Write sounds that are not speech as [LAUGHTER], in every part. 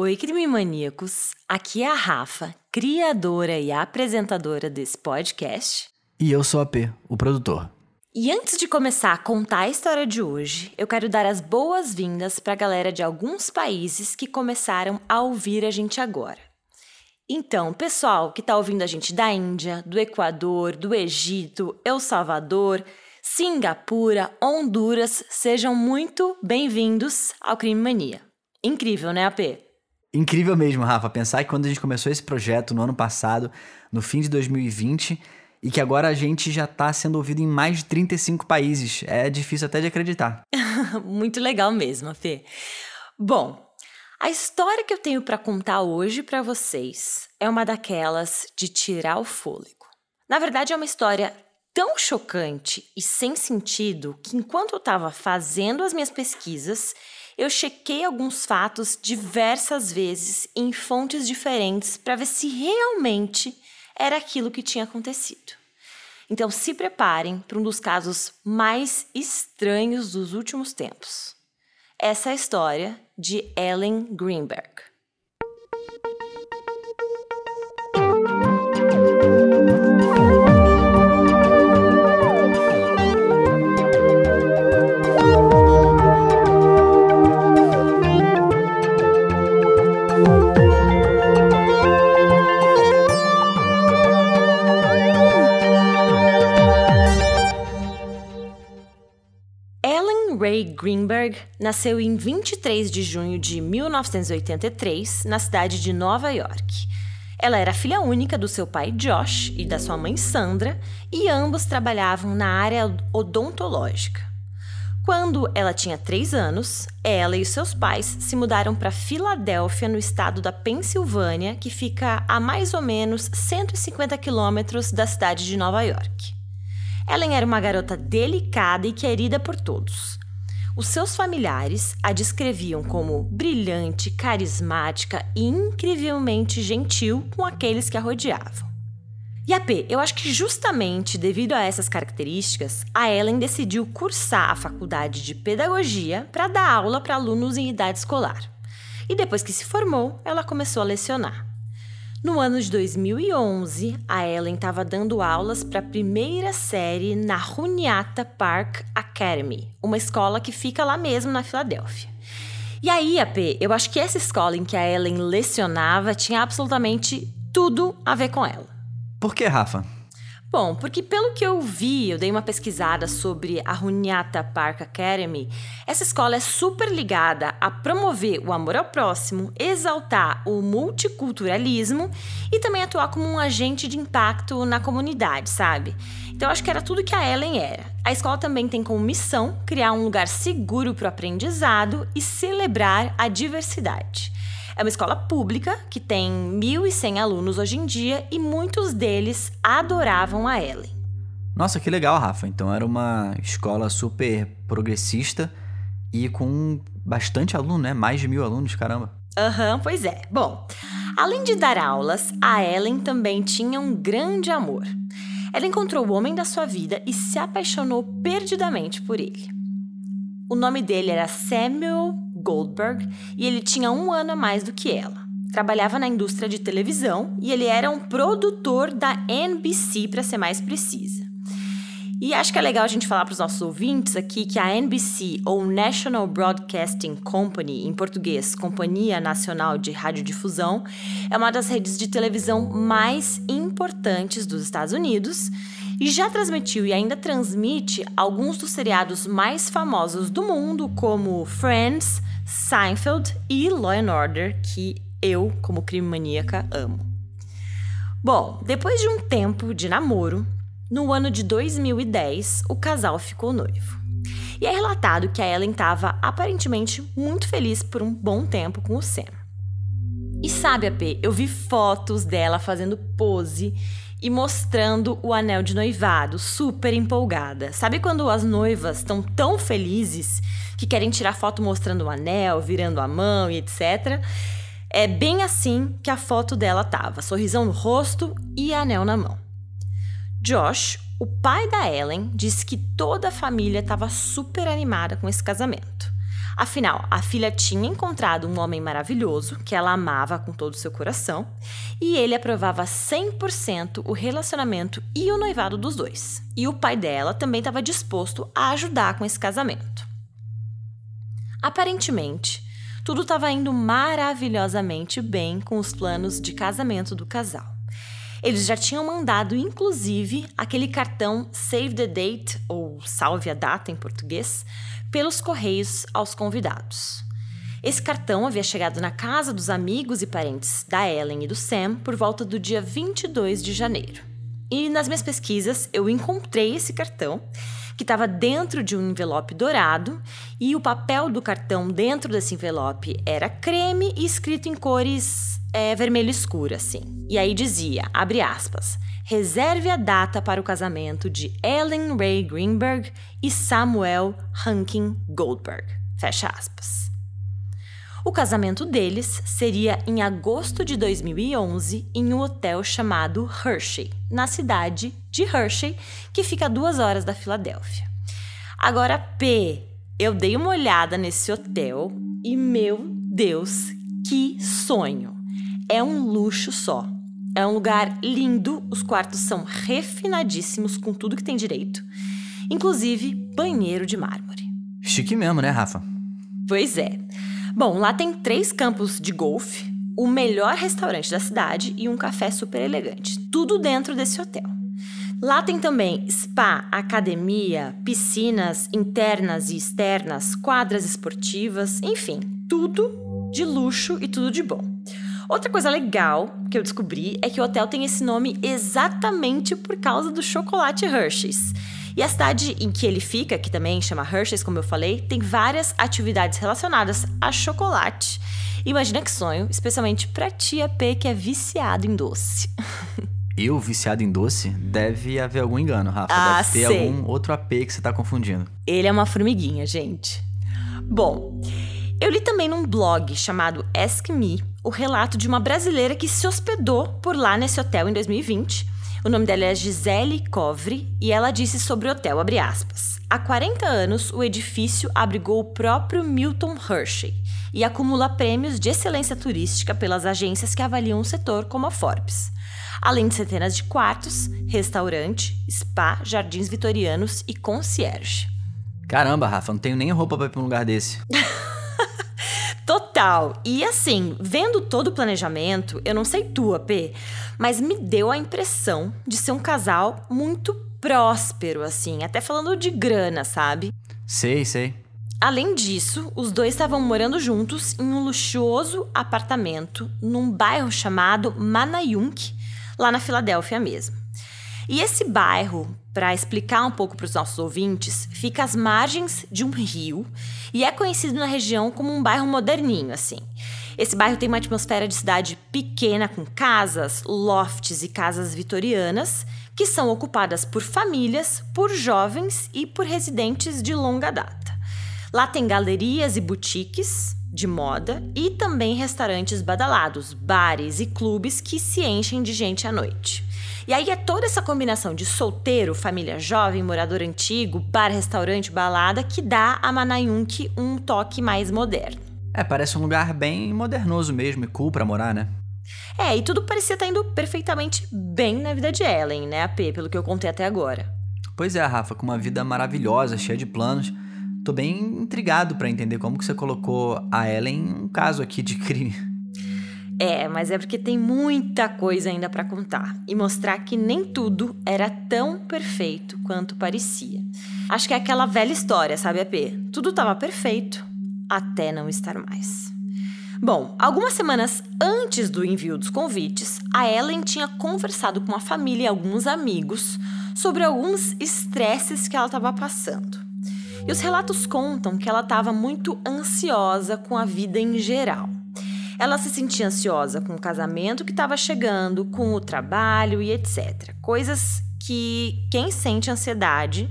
Oi, crime maníacos. Aqui é a Rafa, criadora e apresentadora desse podcast. E eu sou a P, o produtor. E antes de começar a contar a história de hoje, eu quero dar as boas-vindas para a galera de alguns países que começaram a ouvir a gente agora. Então, pessoal que está ouvindo a gente da Índia, do Equador, do Egito, El Salvador, Singapura, Honduras, sejam muito bem-vindos ao Crime Mania. Incrível, né, AP? Incrível mesmo, Rafa, pensar que quando a gente começou esse projeto no ano passado, no fim de 2020, e que agora a gente já está sendo ouvido em mais de 35 países. É difícil até de acreditar. [LAUGHS] Muito legal mesmo, Fê. Bom, a história que eu tenho para contar hoje para vocês é uma daquelas de tirar o fôlego. Na verdade, é uma história tão chocante e sem sentido que enquanto eu estava fazendo as minhas pesquisas, eu chequei alguns fatos diversas vezes em fontes diferentes para ver se realmente era aquilo que tinha acontecido. Então se preparem para um dos casos mais estranhos dos últimos tempos. Essa é a história de Ellen Greenberg. Greenberg nasceu em 23 de junho de 1983 na cidade de Nova York. Ela era filha única do seu pai Josh e da sua mãe Sandra, e ambos trabalhavam na área odontológica. Quando ela tinha 3 anos, ela e seus pais se mudaram para Filadélfia, no estado da Pensilvânia, que fica a mais ou menos 150 quilômetros da cidade de Nova York. Ellen era uma garota delicada e querida por todos. Os seus familiares a descreviam como brilhante, carismática e incrivelmente gentil com aqueles que a rodeavam. E a P, eu acho que justamente devido a essas características, a Ellen decidiu cursar a faculdade de pedagogia para dar aula para alunos em idade escolar. E depois que se formou, ela começou a lecionar. No ano de 2011, a Ellen estava dando aulas para a primeira série na Runiata Park Academy, uma escola que fica lá mesmo na Filadélfia. E aí, AP, eu acho que essa escola em que a Ellen lecionava tinha absolutamente tudo a ver com ela. Por que, Rafa? Bom, porque pelo que eu vi, eu dei uma pesquisada sobre a Runyata Park Academy. Essa escola é super ligada a promover o amor ao próximo, exaltar o multiculturalismo e também atuar como um agente de impacto na comunidade, sabe? Então acho que era tudo que a Ellen era. A escola também tem como missão criar um lugar seguro para o aprendizado e celebrar a diversidade. É uma escola pública que tem 1.100 alunos hoje em dia e muitos deles adoravam a Ellen. Nossa, que legal, Rafa. Então era uma escola super progressista e com bastante aluno, né? Mais de mil alunos, caramba. Aham, uhum, pois é. Bom, além de dar aulas, a Ellen também tinha um grande amor. Ela encontrou o homem da sua vida e se apaixonou perdidamente por ele. O nome dele era Samuel Goldberg e ele tinha um ano a mais do que ela. Trabalhava na indústria de televisão e ele era um produtor da NBC, para ser mais precisa. E acho que é legal a gente falar para os nossos ouvintes aqui que a NBC, ou National Broadcasting Company, em português, Companhia Nacional de Radiodifusão, é uma das redes de televisão mais importantes dos Estados Unidos e já transmitiu e ainda transmite alguns dos seriados mais famosos do mundo, como Friends, Seinfeld e Law and Order, que eu, como crime maníaca, amo. Bom, depois de um tempo de namoro, no ano de 2010, o casal ficou noivo. E é relatado que a Ellen estava aparentemente muito feliz por um bom tempo com o Sam. E sabe, AP, eu vi fotos dela fazendo pose e mostrando o anel de noivado, super empolgada. Sabe quando as noivas estão tão felizes que querem tirar foto mostrando o anel, virando a mão e etc? É bem assim que a foto dela tava, sorrisão no rosto e anel na mão. Josh, o pai da Ellen, disse que toda a família estava super animada com esse casamento. Afinal, a filha tinha encontrado um homem maravilhoso que ela amava com todo o seu coração e ele aprovava 100% o relacionamento e o noivado dos dois. E o pai dela também estava disposto a ajudar com esse casamento. Aparentemente, tudo estava indo maravilhosamente bem com os planos de casamento do casal. Eles já tinham mandado, inclusive, aquele cartão Save the Date, ou Salve a Data em português, pelos correios aos convidados. Esse cartão havia chegado na casa dos amigos e parentes da Ellen e do Sam por volta do dia 22 de janeiro. E nas minhas pesquisas eu encontrei esse cartão, que estava dentro de um envelope dourado, e o papel do cartão dentro desse envelope era creme e escrito em cores é, vermelho escuro, assim. E aí dizia, abre aspas, reserve a data para o casamento de Ellen Ray Greenberg e Samuel Hankin Goldberg. Fecha aspas. O casamento deles seria em agosto de 2011 em um hotel chamado Hershey, na cidade de Hershey, que fica a duas horas da Filadélfia. Agora, P, eu dei uma olhada nesse hotel e, meu Deus, que sonho! É um luxo só. É um lugar lindo, os quartos são refinadíssimos com tudo que tem direito, inclusive banheiro de mármore. Chique mesmo, né, Rafa? Pois é. Bom, lá tem três campos de golfe, o melhor restaurante da cidade e um café super elegante. Tudo dentro desse hotel. Lá tem também spa, academia, piscinas internas e externas, quadras esportivas, enfim, tudo de luxo e tudo de bom. Outra coisa legal que eu descobri é que o hotel tem esse nome exatamente por causa do chocolate Hershey's. E a cidade em que ele fica, que também chama Hershey's, como eu falei, tem várias atividades relacionadas a chocolate. Imagina que sonho, especialmente pra tia P, que é viciado em doce. [LAUGHS] Eu, viciado em doce? Deve haver algum engano, Rafa. Ah, Deve ter sei. algum outro AP que você tá confundindo. Ele é uma formiguinha, gente. Bom, eu li também num blog chamado Ask Me o relato de uma brasileira que se hospedou por lá nesse hotel em 2020. O nome dela é Gisele Covre e ela disse sobre o hotel, abre aspas. Há 40 anos, o edifício abrigou o próprio Milton Hershey e acumula prêmios de excelência turística pelas agências que avaliam o setor, como a Forbes. Além de centenas de quartos, restaurante, spa, jardins vitorianos e concierge. Caramba, Rafa, não tenho nem roupa pra ir pra um lugar desse. [LAUGHS] Total. E assim, vendo todo o planejamento, eu não sei tu, AP, mas me deu a impressão de ser um casal muito próspero, assim, até falando de grana, sabe? Sei, sei. Além disso, os dois estavam morando juntos em um luxuoso apartamento num bairro chamado Manayunk, lá na Filadélfia mesmo. E esse bairro, para explicar um pouco para os nossos ouvintes, fica às margens de um rio e é conhecido na região como um bairro moderninho, assim. Esse bairro tem uma atmosfera de cidade pequena com casas, lofts e casas vitorianas que são ocupadas por famílias, por jovens e por residentes de longa data. Lá tem galerias e boutiques de moda e também restaurantes badalados, bares e clubes que se enchem de gente à noite. E aí é toda essa combinação de solteiro, família jovem, morador antigo, bar, restaurante, balada que dá a Manayunk um toque mais moderno. É, parece um lugar bem modernoso mesmo e cool pra morar, né? É, e tudo parecia estar indo perfeitamente bem na vida de Ellen, né, AP, pelo que eu contei até agora. Pois é, Rafa, com uma vida maravilhosa, cheia de planos. Tô bem intrigado pra entender como que você colocou a Ellen em um caso aqui de crime. É, mas é porque tem muita coisa ainda pra contar e mostrar que nem tudo era tão perfeito quanto parecia. Acho que é aquela velha história, sabe, AP? Tudo tava perfeito até não estar mais. Bom, algumas semanas antes do envio dos convites, a Ellen tinha conversado com a família e alguns amigos sobre alguns estresses que ela estava passando. E os relatos contam que ela estava muito ansiosa com a vida em geral. Ela se sentia ansiosa com o casamento que estava chegando, com o trabalho e etc. Coisas que quem sente ansiedade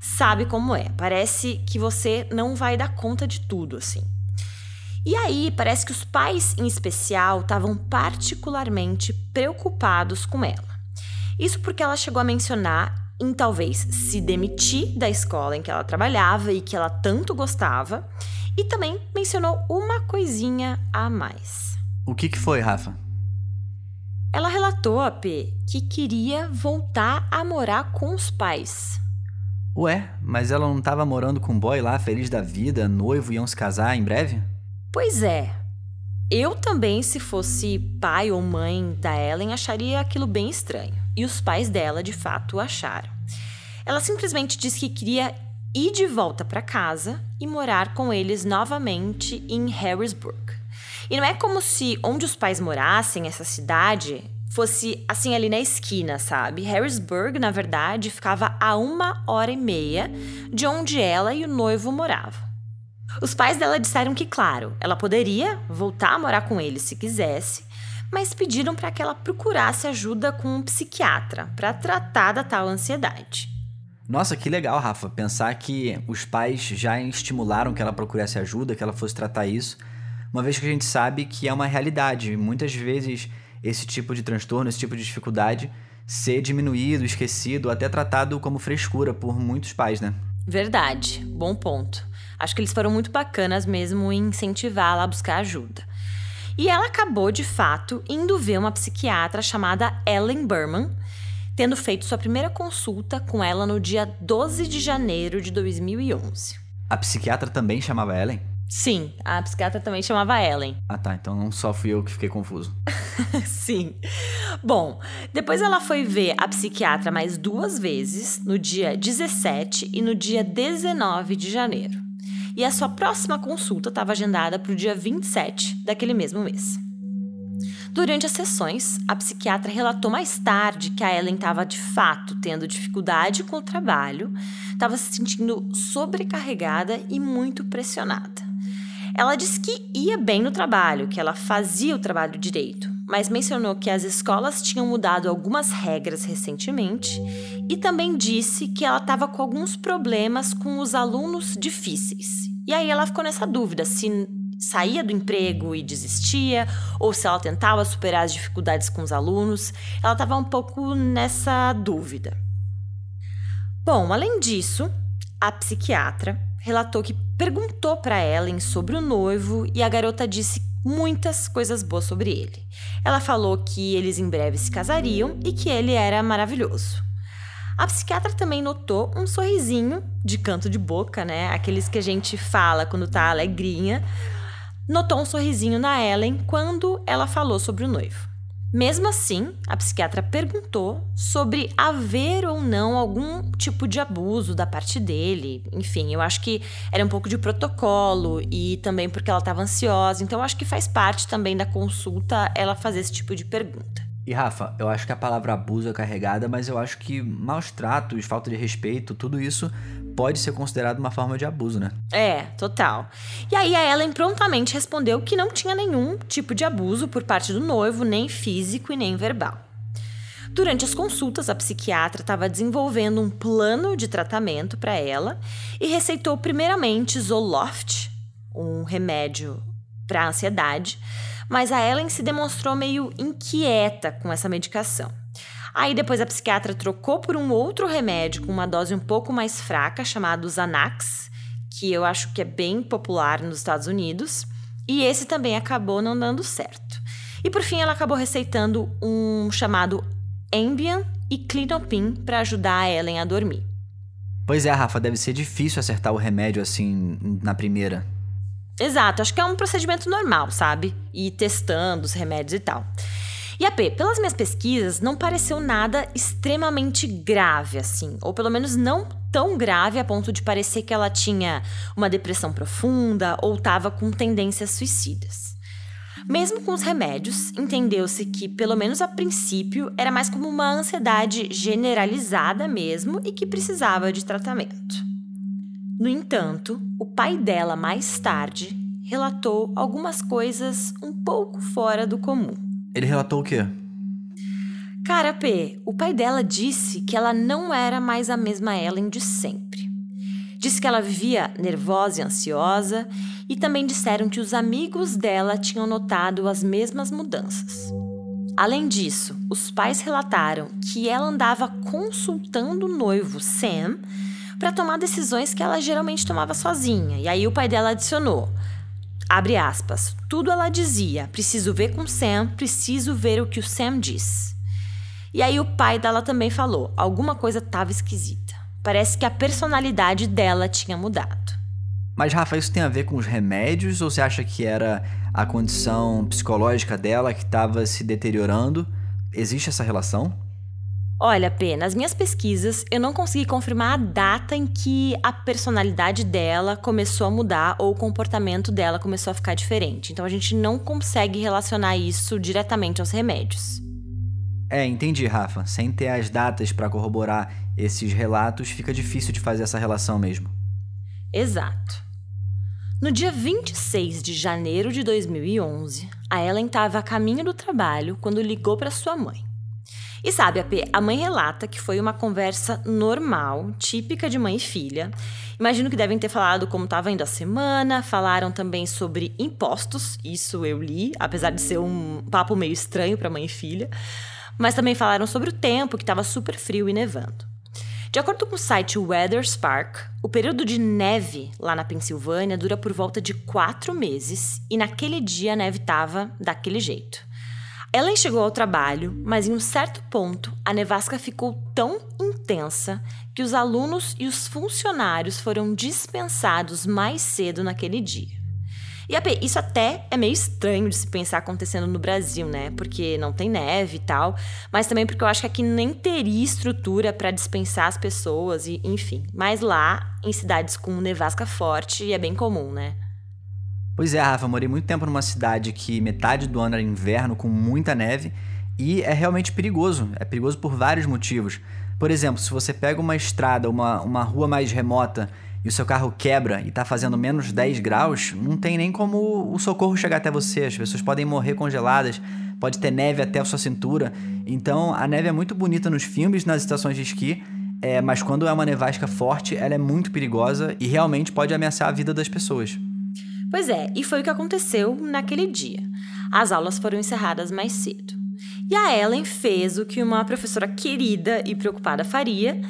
sabe como é. Parece que você não vai dar conta de tudo assim. E aí, parece que os pais em especial estavam particularmente preocupados com ela. Isso porque ela chegou a mencionar em talvez se demitir da escola em que ela trabalhava e que ela tanto gostava, E também mencionou uma coisinha a mais. O que, que foi, Rafa? Ela relatou a P que queria voltar a morar com os pais. Ué, mas ela não estava morando com o boy lá, feliz da vida, noivo, iam se casar em breve? Pois é. Eu também, se fosse pai ou mãe da Ellen, acharia aquilo bem estranho. E os pais dela, de fato, acharam. Ela simplesmente disse que queria ir de volta para casa e morar com eles novamente em Harrisburg. E não é como se onde os pais morassem, essa cidade, fosse assim ali na esquina, sabe? Harrisburg, na verdade, ficava a uma hora e meia de onde ela e o noivo moravam. Os pais dela disseram que, claro, ela poderia voltar a morar com eles se quisesse, mas pediram para que ela procurasse ajuda com um psiquiatra para tratar da tal ansiedade. Nossa, que legal, Rafa, pensar que os pais já estimularam que ela procurasse ajuda, que ela fosse tratar isso, uma vez que a gente sabe que é uma realidade. Muitas vezes esse tipo de transtorno, esse tipo de dificuldade ser diminuído, esquecido, até tratado como frescura por muitos pais, né? Verdade, bom ponto. Acho que eles foram muito bacanas mesmo em incentivá-la a buscar ajuda. E ela acabou, de fato, indo ver uma psiquiatra chamada Ellen Berman, tendo feito sua primeira consulta com ela no dia 12 de janeiro de 2011. A psiquiatra também chamava Ellen? Sim, a psiquiatra também chamava Ellen. Ah tá, então não só fui eu que fiquei confuso. [LAUGHS] Sim. Bom, depois ela foi ver a psiquiatra mais duas vezes, no dia 17 e no dia 19 de janeiro. E a sua próxima consulta estava agendada para o dia 27 daquele mesmo mês. Durante as sessões, a psiquiatra relatou mais tarde que a Ellen estava de fato tendo dificuldade com o trabalho, estava se sentindo sobrecarregada e muito pressionada. Ela disse que ia bem no trabalho, que ela fazia o trabalho direito, mas mencionou que as escolas tinham mudado algumas regras recentemente e também disse que ela estava com alguns problemas com os alunos difíceis. E aí ela ficou nessa dúvida se saía do emprego e desistia, ou se ela tentava superar as dificuldades com os alunos. Ela estava um pouco nessa dúvida. Bom, além disso, a psiquiatra relatou que perguntou para Ellen sobre o noivo e a garota disse muitas coisas boas sobre ele. Ela falou que eles em breve se casariam e que ele era maravilhoso. A psiquiatra também notou um sorrisinho de canto de boca, né? Aqueles que a gente fala quando tá alegrinha. Notou um sorrisinho na Ellen quando ela falou sobre o noivo. Mesmo assim, a psiquiatra perguntou sobre haver ou não algum tipo de abuso da parte dele. Enfim, eu acho que era um pouco de protocolo e também porque ela estava ansiosa. Então, acho que faz parte também da consulta ela fazer esse tipo de pergunta. E Rafa, eu acho que a palavra abuso é carregada, mas eu acho que maus tratos, falta de respeito, tudo isso pode ser considerado uma forma de abuso, né? É, total. E aí a Ellen prontamente respondeu que não tinha nenhum tipo de abuso por parte do noivo, nem físico e nem verbal. Durante as consultas, a psiquiatra estava desenvolvendo um plano de tratamento para ela e receitou primeiramente Zoloft, um remédio para ansiedade, mas a Ellen se demonstrou meio inquieta com essa medicação. Aí depois a psiquiatra trocou por um outro remédio com uma dose um pouco mais fraca, chamado Xanax, que eu acho que é bem popular nos Estados Unidos, e esse também acabou não dando certo. E por fim ela acabou receitando um chamado Ambien e Clinopin para ajudar a Ellen a dormir. Pois é, Rafa, deve ser difícil acertar o remédio assim na primeira. Exato, acho que é um procedimento normal, sabe? Ir testando os remédios e tal. E a P, pelas minhas pesquisas, não pareceu nada extremamente grave assim, ou pelo menos não tão grave a ponto de parecer que ela tinha uma depressão profunda ou estava com tendências suicidas. Mesmo com os remédios, entendeu-se que, pelo menos a princípio, era mais como uma ansiedade generalizada mesmo e que precisava de tratamento. No entanto, o pai dela, mais tarde, relatou algumas coisas um pouco fora do comum. Ele relatou o quê? Cara, P, o pai dela disse que ela não era mais a mesma Ellen de sempre. Disse que ela vivia nervosa e ansiosa, e também disseram que os amigos dela tinham notado as mesmas mudanças. Além disso, os pais relataram que ela andava consultando o noivo Sam para tomar decisões que ela geralmente tomava sozinha. E aí o pai dela adicionou: abre aspas, tudo ela dizia, preciso ver com Sam, preciso ver o que o Sam diz. E aí o pai dela também falou: alguma coisa estava esquisita. Parece que a personalidade dela tinha mudado. Mas, Rafa, isso tem a ver com os remédios ou você acha que era a condição psicológica dela que estava se deteriorando? Existe essa relação? Olha, P, nas minhas pesquisas eu não consegui confirmar a data em que a personalidade dela começou a mudar ou o comportamento dela começou a ficar diferente. Então a gente não consegue relacionar isso diretamente aos remédios. É, entendi, Rafa. Sem ter as datas para corroborar esses relatos, fica difícil de fazer essa relação mesmo. Exato. No dia 26 de janeiro de 2011, a Ellen estava a caminho do trabalho quando ligou para sua mãe. E sabe, a, P, a mãe relata que foi uma conversa normal, típica de mãe e filha. Imagino que devem ter falado como estava indo a semana, falaram também sobre impostos, isso eu li, apesar de ser um papo meio estranho para mãe e filha. Mas também falaram sobre o tempo, que estava super frio e nevando. De acordo com o site Weather Spark, o período de neve lá na Pensilvânia dura por volta de quatro meses e naquele dia a neve estava daquele jeito. Ellen chegou ao trabalho, mas em um certo ponto a nevasca ficou tão intensa que os alunos e os funcionários foram dispensados mais cedo naquele dia. E isso até é meio estranho de se pensar acontecendo no Brasil, né? Porque não tem neve e tal, mas também porque eu acho que aqui nem teria estrutura para dispensar as pessoas e, enfim. Mas lá, em cidades com nevasca forte, é bem comum, né? Pois é, Rafa, morei muito tempo numa cidade que metade do ano era inverno com muita neve e é realmente perigoso. É perigoso por vários motivos. Por exemplo, se você pega uma estrada, uma, uma rua mais remota e o seu carro quebra e está fazendo menos 10 graus, não tem nem como o socorro chegar até você. As pessoas podem morrer congeladas, pode ter neve até a sua cintura. Então a neve é muito bonita nos filmes, nas estações de esqui, é, mas quando é uma nevasca forte, ela é muito perigosa e realmente pode ameaçar a vida das pessoas. Pois é, e foi o que aconteceu naquele dia. As aulas foram encerradas mais cedo. E a Ellen fez o que uma professora querida e preocupada faria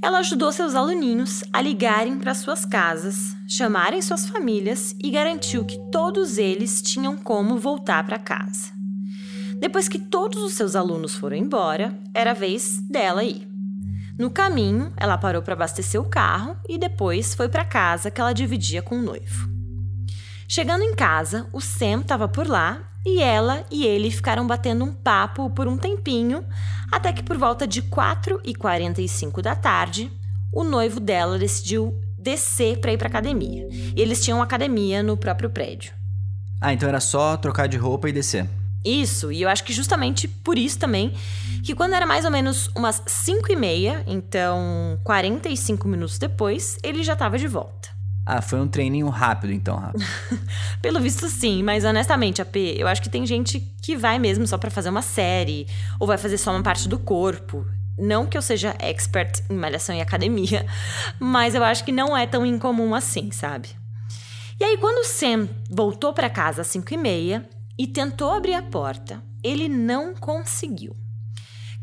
ela ajudou seus aluninhos a ligarem para suas casas, chamarem suas famílias e garantiu que todos eles tinham como voltar para casa. Depois que todos os seus alunos foram embora, era a vez dela ir. No caminho, ela parou para abastecer o carro e depois foi para casa que ela dividia com o noivo. Chegando em casa, o Sam estava por lá e ela e ele ficaram batendo um papo por um tempinho, até que por volta de 4h45 da tarde, o noivo dela decidiu descer para ir para academia. E eles tinham academia no próprio prédio. Ah, então era só trocar de roupa e descer. Isso, e eu acho que justamente por isso também, que quando era mais ou menos umas 5 e meia, então 45 minutos depois, ele já estava de volta. Ah, foi um treininho rápido então, Rafa. [LAUGHS] Pelo visto sim, mas honestamente, AP, eu acho que tem gente que vai mesmo só para fazer uma série ou vai fazer só uma parte do corpo. Não que eu seja expert em malhação e academia, [LAUGHS] mas eu acho que não é tão incomum assim, sabe? E aí, quando o Sam voltou para casa às 5 e meia e tentou abrir a porta, ele não conseguiu.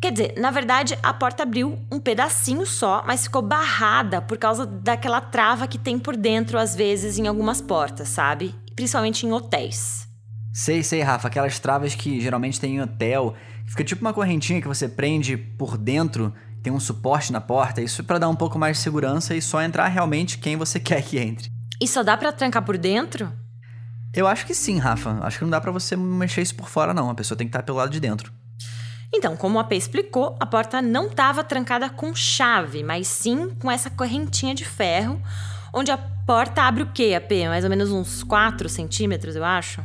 Quer dizer, na verdade, a porta abriu um pedacinho só, mas ficou barrada por causa daquela trava que tem por dentro, às vezes, em algumas portas, sabe? Principalmente em hotéis. Sei, sei, Rafa, aquelas travas que geralmente tem em hotel, fica tipo uma correntinha que você prende por dentro, tem um suporte na porta, isso é para dar um pouco mais de segurança e só entrar realmente quem você [LAUGHS] quer que entre. E só dá para trancar por dentro? Eu acho que sim, Rafa. Acho que não dá para você mexer isso por fora não, a pessoa tem que estar pelo lado de dentro. Então, como a P explicou, a porta não estava trancada com chave, mas sim com essa correntinha de ferro, onde a porta abre o quê, AP? Mais ou menos uns 4 centímetros, eu acho?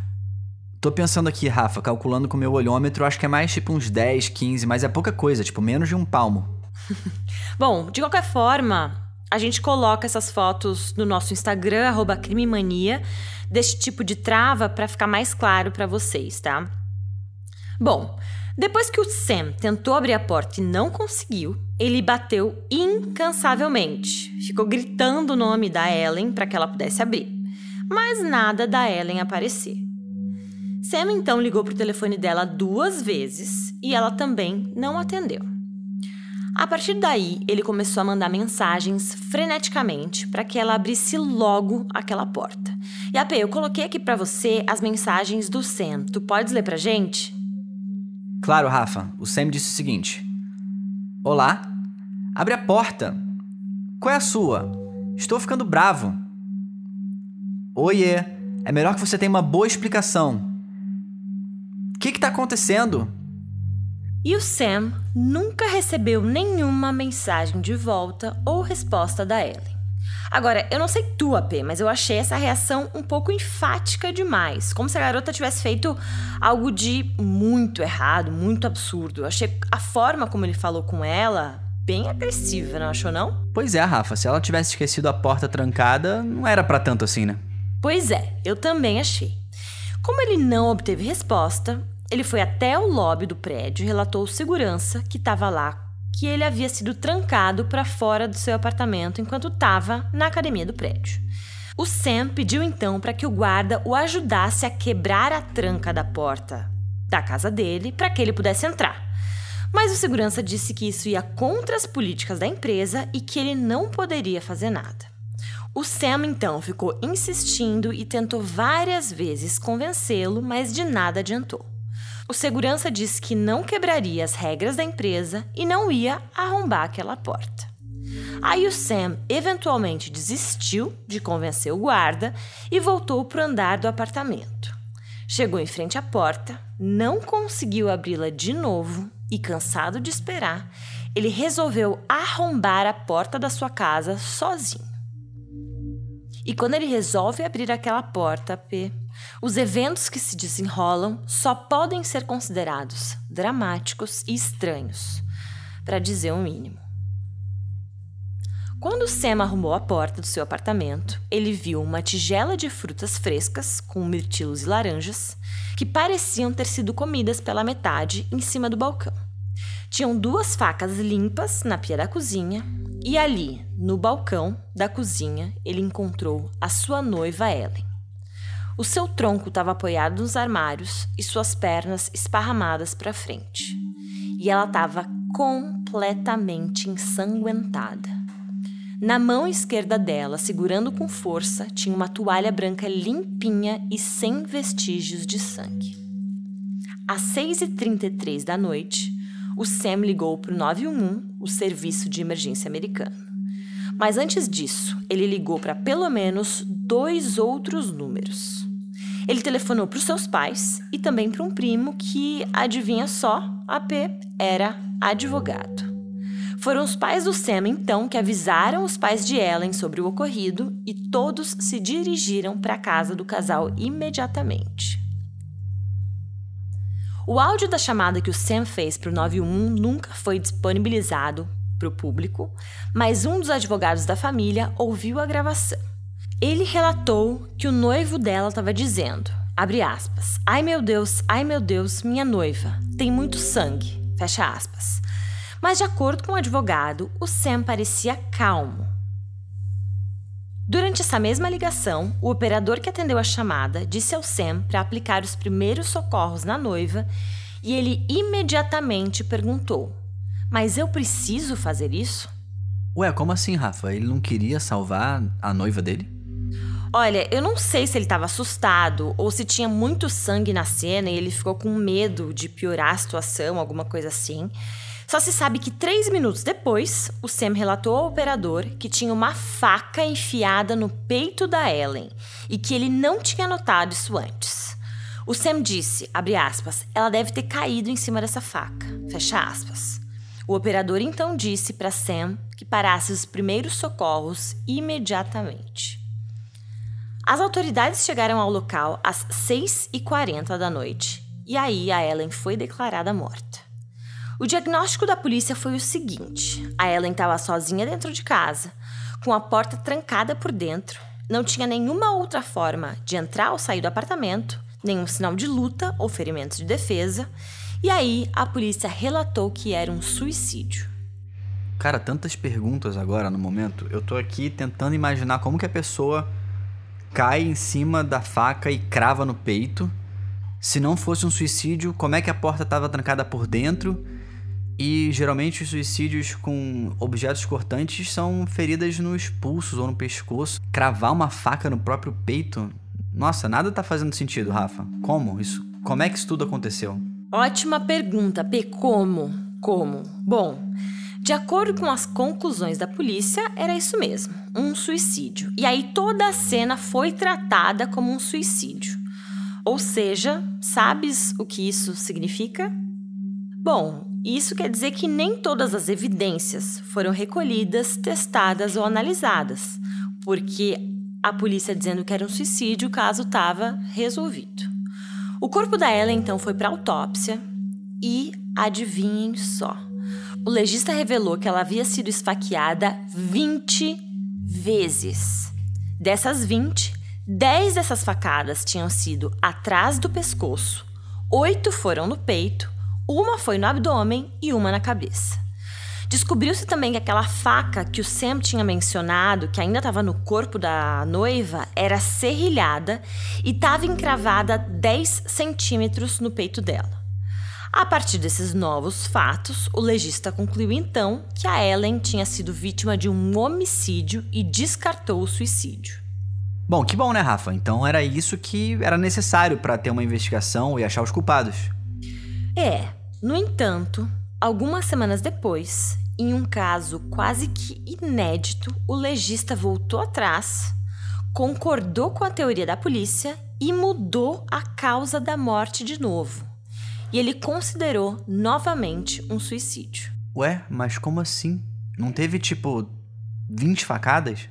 Tô pensando aqui, Rafa, calculando com o meu olhômetro, acho que é mais tipo uns 10, 15, mas é pouca coisa, tipo menos de um palmo. [LAUGHS] Bom, de qualquer forma, a gente coloca essas fotos no nosso Instagram, arroba crimemania, deste tipo de trava para ficar mais claro para vocês, tá? Bom, depois que o Sam tentou abrir a porta e não conseguiu, ele bateu incansavelmente. Ficou gritando o nome da Ellen para que ela pudesse abrir, mas nada da Ellen aparecer. Sam então ligou para o telefone dela duas vezes e ela também não atendeu. A partir daí, ele começou a mandar mensagens freneticamente para que ela abrisse logo aquela porta. E AP, eu coloquei aqui para você as mensagens do Sam. Tu podes ler pra gente? Claro, Rafa. O Sam disse o seguinte: Olá, abre a porta. Qual é a sua? Estou ficando bravo. Oiê, é melhor que você tenha uma boa explicação. O que está acontecendo? E o Sam nunca recebeu nenhuma mensagem de volta ou resposta da Ellen. Agora, eu não sei tu, AP, mas eu achei essa reação um pouco enfática demais. Como se a garota tivesse feito algo de muito errado, muito absurdo. Eu achei a forma como ele falou com ela bem agressiva, não achou não? Pois é, Rafa. Se ela tivesse esquecido a porta trancada, não era para tanto assim, né? Pois é, eu também achei. Como ele não obteve resposta, ele foi até o lobby do prédio e relatou ao segurança que estava lá que ele havia sido trancado para fora do seu apartamento enquanto estava na academia do prédio. O Sam pediu então para que o guarda o ajudasse a quebrar a tranca da porta da casa dele para que ele pudesse entrar. Mas o segurança disse que isso ia contra as políticas da empresa e que ele não poderia fazer nada. O Sam então ficou insistindo e tentou várias vezes convencê-lo, mas de nada adiantou. O segurança disse que não quebraria as regras da empresa e não ia arrombar aquela porta. Aí o Sam eventualmente desistiu de convencer o guarda e voltou para o andar do apartamento. Chegou em frente à porta, não conseguiu abri-la de novo e, cansado de esperar, ele resolveu arrombar a porta da sua casa sozinho. E quando ele resolve abrir aquela porta, P, os eventos que se desenrolam só podem ser considerados dramáticos e estranhos, para dizer o um mínimo. Quando Sam arrumou a porta do seu apartamento, ele viu uma tigela de frutas frescas, com mirtilos e laranjas, que pareciam ter sido comidas pela metade em cima do balcão. Tinham duas facas limpas na pia da cozinha e ali, no balcão da cozinha, ele encontrou a sua noiva Ellen. O seu tronco estava apoiado nos armários e suas pernas esparramadas para frente. E ela estava completamente ensanguentada. Na mão esquerda dela, segurando com força, tinha uma toalha branca limpinha e sem vestígios de sangue. Às 6h33 da noite, o Sam ligou para o 911, o serviço de emergência americano. Mas antes disso, ele ligou para pelo menos dois outros números. Ele telefonou para os seus pais e também para um primo que, adivinha só, AP era advogado. Foram os pais do Sam, então, que avisaram os pais de Ellen sobre o ocorrido e todos se dirigiram para a casa do casal imediatamente. O áudio da chamada que o Sam fez para o 91 nunca foi disponibilizado para o público, mas um dos advogados da família ouviu a gravação. Ele relatou que o noivo dela estava dizendo, abre aspas, ai meu Deus, ai meu Deus, minha noiva, tem muito sangue, fecha aspas. Mas de acordo com o advogado, o Sam parecia calmo, Durante essa mesma ligação, o operador que atendeu a chamada disse ao Sam para aplicar os primeiros socorros na noiva e ele imediatamente perguntou: Mas eu preciso fazer isso? Ué, como assim, Rafa? Ele não queria salvar a noiva dele? Olha, eu não sei se ele estava assustado ou se tinha muito sangue na cena e ele ficou com medo de piorar a situação, alguma coisa assim. Só se sabe que três minutos depois, o Sam relatou ao operador que tinha uma faca enfiada no peito da Ellen e que ele não tinha notado isso antes. O Sam disse, aspas, ela deve ter caído em cima dessa faca, fecha aspas. O operador então disse para Sam que parasse os primeiros socorros imediatamente. As autoridades chegaram ao local às 6h40 da noite e aí a Ellen foi declarada morta. O diagnóstico da polícia foi o seguinte: a Ellen estava sozinha dentro de casa, com a porta trancada por dentro, não tinha nenhuma outra forma de entrar ou sair do apartamento, nenhum sinal de luta ou ferimentos de defesa, e aí a polícia relatou que era um suicídio. Cara, tantas perguntas agora no momento. Eu tô aqui tentando imaginar como que a pessoa cai em cima da faca e crava no peito. Se não fosse um suicídio, como é que a porta estava trancada por dentro? E geralmente os suicídios com objetos cortantes são feridas nos pulsos ou no pescoço. Cravar uma faca no próprio peito? Nossa, nada tá fazendo sentido, Rafa. Como isso? Como é que isso tudo aconteceu? Ótima pergunta, P. Como? Como? Bom, de acordo com as conclusões da polícia, era isso mesmo, um suicídio. E aí toda a cena foi tratada como um suicídio. Ou seja, sabes o que isso significa? Bom, isso quer dizer que nem todas as evidências foram recolhidas, testadas ou analisadas, porque a polícia dizendo que era um suicídio, o caso estava resolvido. O corpo da Ellen então foi para autópsia e adivinhem só. O legista revelou que ela havia sido esfaqueada 20 vezes. Dessas 20, 10 dessas facadas tinham sido atrás do pescoço, 8 foram no peito uma foi no abdômen e uma na cabeça. Descobriu-se também que aquela faca que o Sam tinha mencionado, que ainda estava no corpo da noiva, era serrilhada e estava encravada 10 centímetros no peito dela. A partir desses novos fatos, o legista concluiu então que a Ellen tinha sido vítima de um homicídio e descartou o suicídio. Bom, que bom, né, Rafa? Então era isso que era necessário para ter uma investigação e achar os culpados. É, no entanto, algumas semanas depois, em um caso quase que inédito, o legista voltou atrás, concordou com a teoria da polícia e mudou a causa da morte de novo. E ele considerou novamente um suicídio. Ué, mas como assim? Não teve tipo 20 facadas?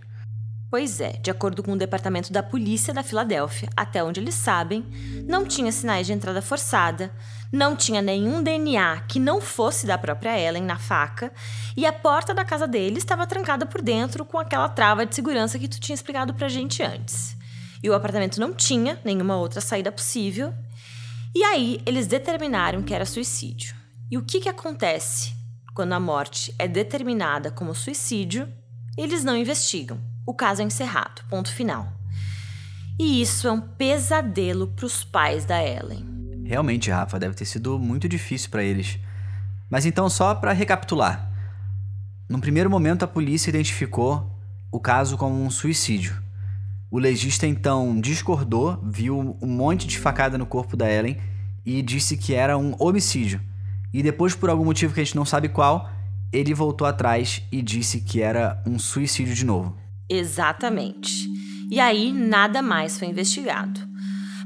Pois é, de acordo com o departamento da polícia da Filadélfia, até onde eles sabem, não tinha sinais de entrada forçada, não tinha nenhum DNA que não fosse da própria Ellen na faca, e a porta da casa dele estava trancada por dentro com aquela trava de segurança que tu tinha explicado pra gente antes. E o apartamento não tinha nenhuma outra saída possível. E aí eles determinaram que era suicídio. E o que, que acontece quando a morte é determinada como suicídio? Eles não investigam o caso é encerrado. Ponto final. E isso é um pesadelo para os pais da Ellen. Realmente, Rafa, deve ter sido muito difícil para eles. Mas então, só para recapitular. No primeiro momento, a polícia identificou o caso como um suicídio. O legista então discordou, viu um monte de facada no corpo da Ellen e disse que era um homicídio. E depois, por algum motivo que a gente não sabe qual, ele voltou atrás e disse que era um suicídio de novo. Exatamente. E aí nada mais foi investigado.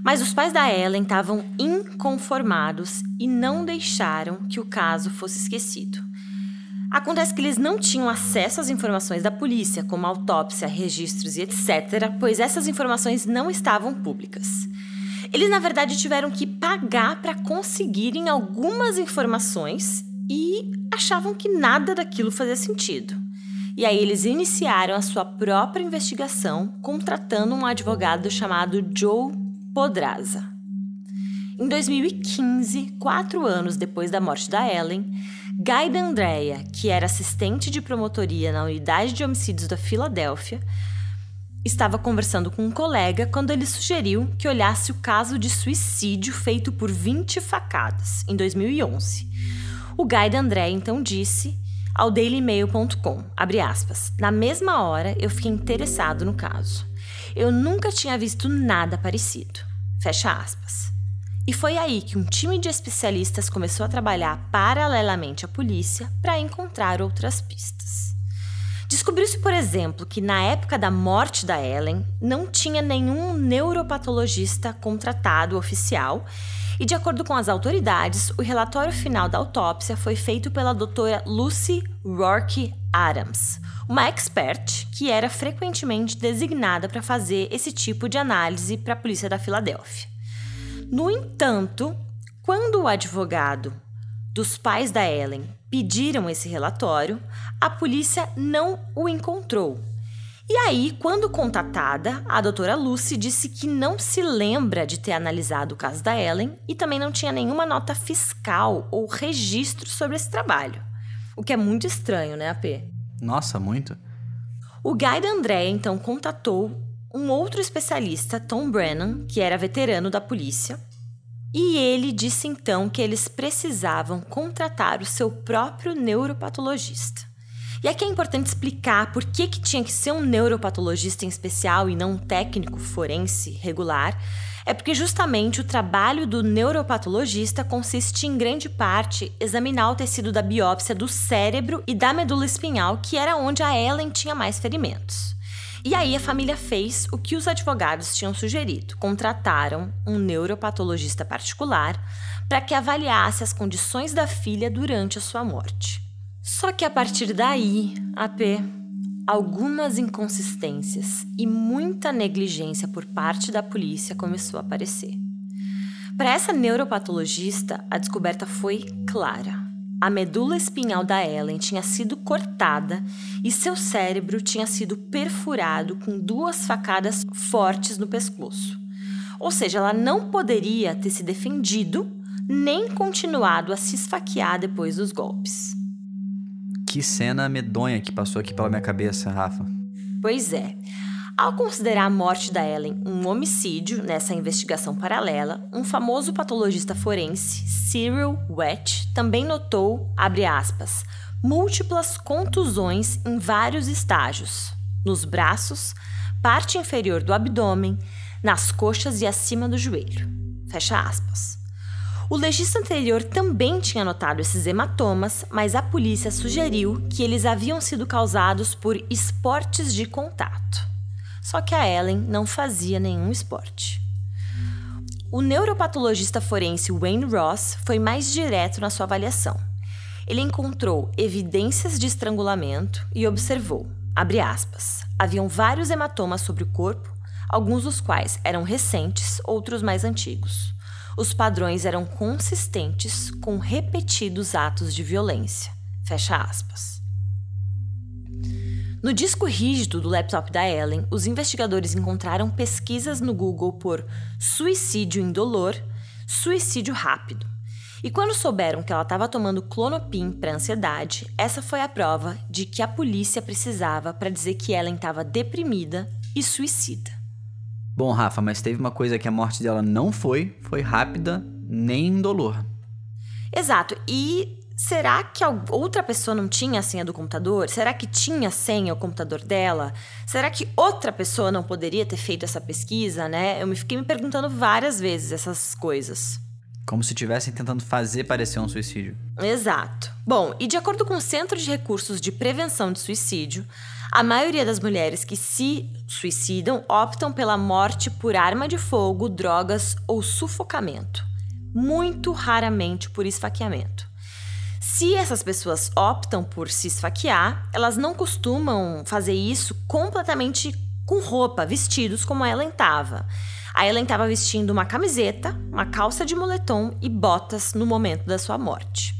Mas os pais da Ellen estavam inconformados e não deixaram que o caso fosse esquecido. Acontece que eles não tinham acesso às informações da polícia, como autópsia, registros e etc., pois essas informações não estavam públicas. Eles, na verdade, tiveram que pagar para conseguirem algumas informações e achavam que nada daquilo fazia sentido. E aí eles iniciaram a sua própria investigação, contratando um advogado chamado Joe Podraza. Em 2015, quatro anos depois da morte da Ellen, Guy D'Andrea, que era assistente de promotoria na unidade de homicídios da Filadélfia, estava conversando com um colega quando ele sugeriu que olhasse o caso de suicídio feito por 20 facadas, em 2011. O Guy D'Andrea então disse ao dailymail.com, abre aspas. Na mesma hora, eu fiquei interessado no caso. Eu nunca tinha visto nada parecido. Fecha aspas. E foi aí que um time de especialistas começou a trabalhar paralelamente à polícia para encontrar outras pistas. Descobriu-se, por exemplo, que na época da morte da Ellen não tinha nenhum neuropatologista contratado oficial e, de acordo com as autoridades, o relatório final da autópsia foi feito pela doutora Lucy Rourke Adams, uma expert que era frequentemente designada para fazer esse tipo de análise para a polícia da Filadélfia. No entanto, quando o advogado dos pais da Ellen pediram esse relatório, a polícia não o encontrou e aí, quando contatada, a doutora Lucy disse que não se lembra de ter analisado o caso da Ellen e também não tinha nenhuma nota fiscal ou registro sobre esse trabalho. O que é muito estranho, né, AP? Nossa, muito. O Guy da Andrea então contatou um outro especialista, Tom Brennan, que era veterano da polícia, E ele disse então que eles precisavam contratar o seu próprio neuropatologista. E aqui é importante explicar por que, que tinha que ser um neuropatologista em especial e não um técnico forense regular. É porque justamente o trabalho do neuropatologista consiste em grande parte examinar o tecido da biópsia do cérebro e da medula espinhal, que era onde a Ellen tinha mais ferimentos. E aí a família fez o que os advogados tinham sugerido: contrataram um neuropatologista particular para que avaliasse as condições da filha durante a sua morte. Só que a partir daí, AP, algumas inconsistências e muita negligência por parte da polícia começou a aparecer. Para essa neuropatologista, a descoberta foi clara. A medula espinhal da Ellen tinha sido cortada e seu cérebro tinha sido perfurado com duas facadas fortes no pescoço. Ou seja, ela não poderia ter se defendido nem continuado a se esfaquear depois dos golpes. Que cena medonha que passou aqui pela minha cabeça, Rafa. Pois é. Ao considerar a morte da Ellen um homicídio nessa investigação paralela, um famoso patologista forense, Cyril Wetch, também notou, abre aspas, múltiplas contusões em vários estágios, nos braços, parte inferior do abdômen, nas coxas e acima do joelho. Fecha aspas. O legista anterior também tinha notado esses hematomas, mas a polícia sugeriu que eles haviam sido causados por esportes de contato. Só que a Ellen não fazia nenhum esporte. O neuropatologista forense Wayne Ross foi mais direto na sua avaliação. Ele encontrou evidências de estrangulamento e observou, abre aspas, haviam vários hematomas sobre o corpo, alguns dos quais eram recentes, outros mais antigos. Os padrões eram consistentes com repetidos atos de violência. Fecha aspas. No disco rígido do laptop da Ellen, os investigadores encontraram pesquisas no Google por suicídio indolor, suicídio rápido. E quando souberam que ela estava tomando clonopin para ansiedade, essa foi a prova de que a polícia precisava para dizer que Ellen estava deprimida e suicida. Bom, Rafa, mas teve uma coisa que a morte dela não foi, foi rápida, nem indolor. Exato. E Será que outra pessoa não tinha a senha do computador? Será que tinha senha o computador dela? Será que outra pessoa não poderia ter feito essa pesquisa, né? Eu me fiquei me perguntando várias vezes essas coisas. Como se estivessem tentando fazer parecer um suicídio. Exato. Bom, e de acordo com o Centro de Recursos de Prevenção de Suicídio, a maioria das mulheres que se suicidam optam pela morte por arma de fogo, drogas ou sufocamento. Muito raramente por esfaqueamento. Se essas pessoas optam por se esfaquear, elas não costumam fazer isso completamente com roupa, vestidos como a Ellen estava. A Ellen estava vestindo uma camiseta, uma calça de moletom e botas no momento da sua morte.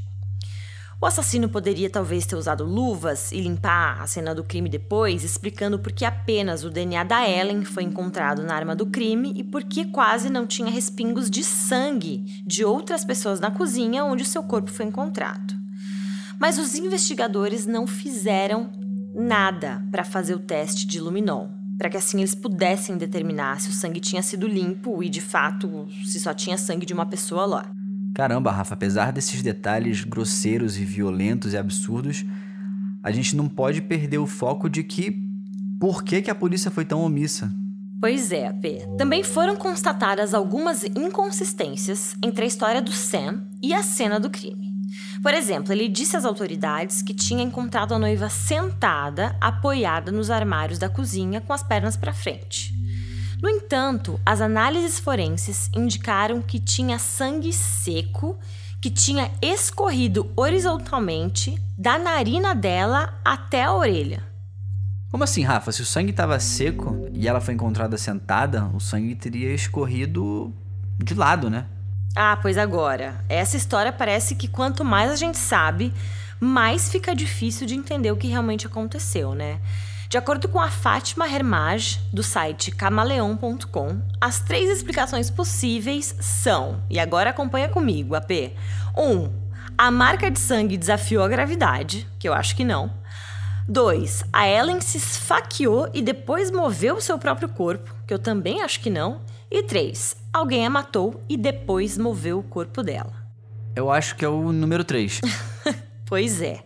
O assassino poderia talvez ter usado luvas e limpar a cena do crime depois, explicando por que apenas o DNA da Ellen foi encontrado na arma do crime e por que quase não tinha respingos de sangue de outras pessoas na cozinha onde o seu corpo foi encontrado. Mas os investigadores não fizeram nada para fazer o teste de luminol, para que assim eles pudessem determinar se o sangue tinha sido limpo e de fato se só tinha sangue de uma pessoa lá. Caramba, Rafa, apesar desses detalhes grosseiros e violentos e absurdos, a gente não pode perder o foco de que por que, que a polícia foi tão omissa. Pois é, P. Também foram constatadas algumas inconsistências entre a história do Sam e a cena do crime. Por exemplo, ele disse às autoridades que tinha encontrado a noiva sentada, apoiada nos armários da cozinha, com as pernas para frente. No entanto, as análises forenses indicaram que tinha sangue seco que tinha escorrido horizontalmente da narina dela até a orelha. Como assim, Rafa? Se o sangue estava seco e ela foi encontrada sentada, o sangue teria escorrido de lado, né? Ah, pois agora. Essa história parece que quanto mais a gente sabe, mais fica difícil de entender o que realmente aconteceu, né? De acordo com a Fátima Hermage, do site camaleão.com, as três explicações possíveis são, e agora acompanha comigo, AP. 1. Um, a marca de sangue desafiou a gravidade, que eu acho que não. 2. A Ellen se esfaqueou e depois moveu seu próprio corpo, que eu também acho que não. E 3. Alguém a matou e depois moveu o corpo dela. Eu acho que é o número 3. [LAUGHS] pois é.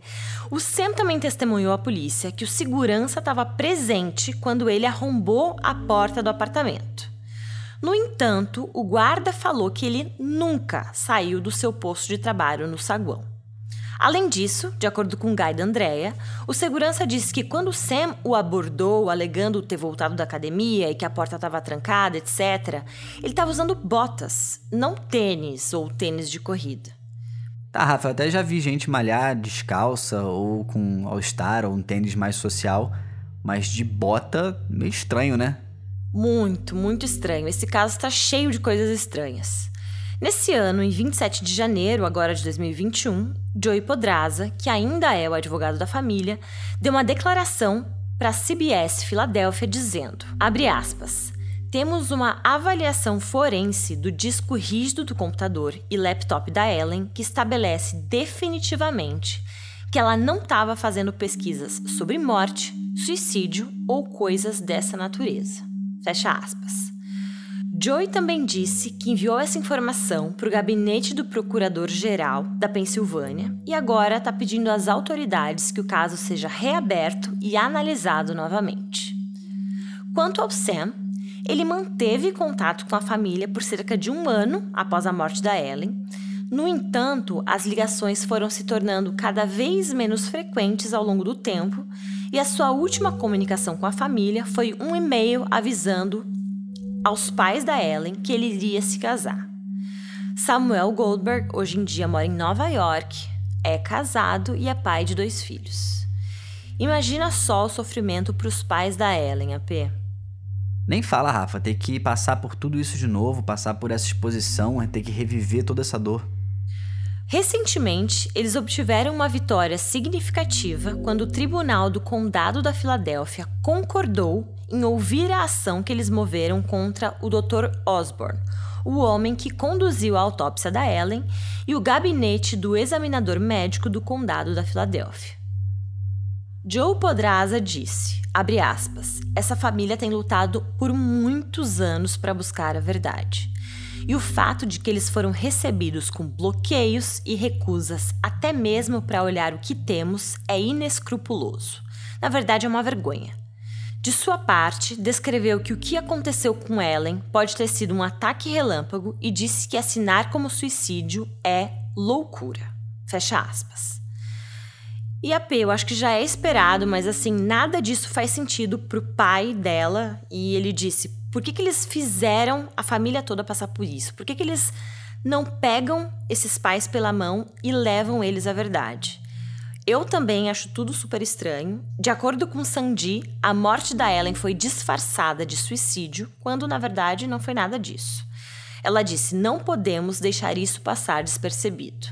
O Sam também testemunhou à polícia que o segurança estava presente quando ele arrombou a porta do apartamento. No entanto, o guarda falou que ele nunca saiu do seu posto de trabalho no saguão. Além disso, de acordo com Guy da Andrea, o segurança disse que quando Sam o abordou, alegando ter voltado da academia e que a porta estava trancada, etc., ele estava usando botas, não tênis ou tênis de corrida. Tá, Rafa, até já vi gente malhar descalça ou com All-Star ou um tênis mais social, mas de bota, meio estranho, né? Muito, muito estranho. Esse caso está cheio de coisas estranhas. Nesse ano, em 27 de janeiro, agora de 2021, Joey Podraza, que ainda é o advogado da família, deu uma declaração para a CBS Filadélfia dizendo, abre aspas, temos uma avaliação forense do disco rígido do computador e laptop da Ellen que estabelece definitivamente que ela não estava fazendo pesquisas sobre morte, suicídio ou coisas dessa natureza. Fecha aspas. Joy também disse que enviou essa informação para o gabinete do procurador-geral da Pensilvânia e agora está pedindo às autoridades que o caso seja reaberto e analisado novamente. Quanto ao Sam, ele manteve contato com a família por cerca de um ano após a morte da Ellen. No entanto, as ligações foram se tornando cada vez menos frequentes ao longo do tempo e a sua última comunicação com a família foi um e-mail avisando aos pais da Ellen que ele iria se casar. Samuel Goldberg hoje em dia mora em Nova York, é casado e é pai de dois filhos. Imagina só o sofrimento para os pais da Ellen, AP. Nem fala, Rafa, ter que passar por tudo isso de novo, passar por essa exposição, ter que reviver toda essa dor. Recentemente, eles obtiveram uma vitória significativa quando o Tribunal do Condado da Filadélfia concordou em ouvir a ação que eles moveram contra o Dr. Osborne, o homem que conduziu a autópsia da Ellen, e o gabinete do examinador médico do Condado da Filadélfia. Joe Podraza disse, aspas, essa família tem lutado por muitos anos para buscar a verdade. E o fato de que eles foram recebidos com bloqueios e recusas até mesmo para olhar o que temos é inescrupuloso. Na verdade, é uma vergonha. De sua parte, descreveu que o que aconteceu com Ellen pode ter sido um ataque relâmpago e disse que assinar como suicídio é loucura. Fecha aspas. E a P, eu acho que já é esperado, mas assim, nada disso faz sentido pro pai dela. E ele disse: por que, que eles fizeram a família toda passar por isso? Por que, que eles não pegam esses pais pela mão e levam eles à verdade? Eu também acho tudo super estranho. De acordo com Sandy, a morte da Ellen foi disfarçada de suicídio, quando na verdade não foi nada disso. Ela disse: não podemos deixar isso passar despercebido.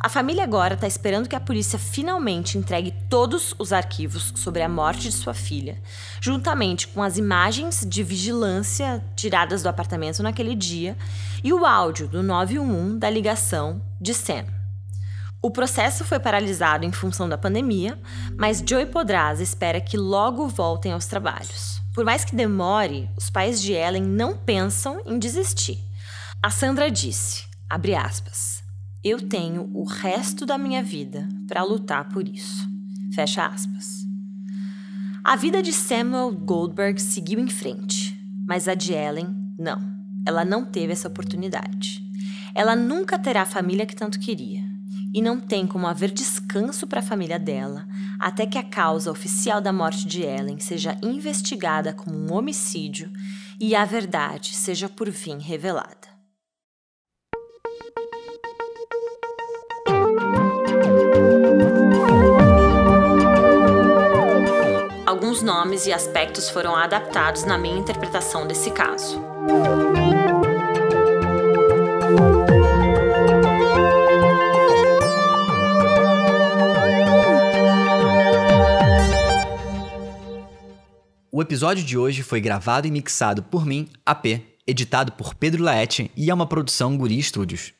A família agora está esperando que a polícia finalmente entregue todos os arquivos sobre a morte de sua filha, juntamente com as imagens de vigilância tiradas do apartamento naquele dia e o áudio do 911 da ligação de Sam. O processo foi paralisado em função da pandemia, mas Joey Podraza espera que logo voltem aos trabalhos. Por mais que demore, os pais de Ellen não pensam em desistir. A Sandra disse, aspas, eu tenho o resto da minha vida para lutar por isso. Fecha aspas. A vida de Samuel Goldberg seguiu em frente, mas a de Ellen não. Ela não teve essa oportunidade. Ela nunca terá a família que tanto queria. E não tem como haver descanso para a família dela até que a causa oficial da morte de Ellen seja investigada como um homicídio e a verdade seja por fim revelada. alguns nomes e aspectos foram adaptados na minha interpretação desse caso. O episódio de hoje foi gravado e mixado por mim, AP, editado por Pedro Laete e é uma produção Guri Studios.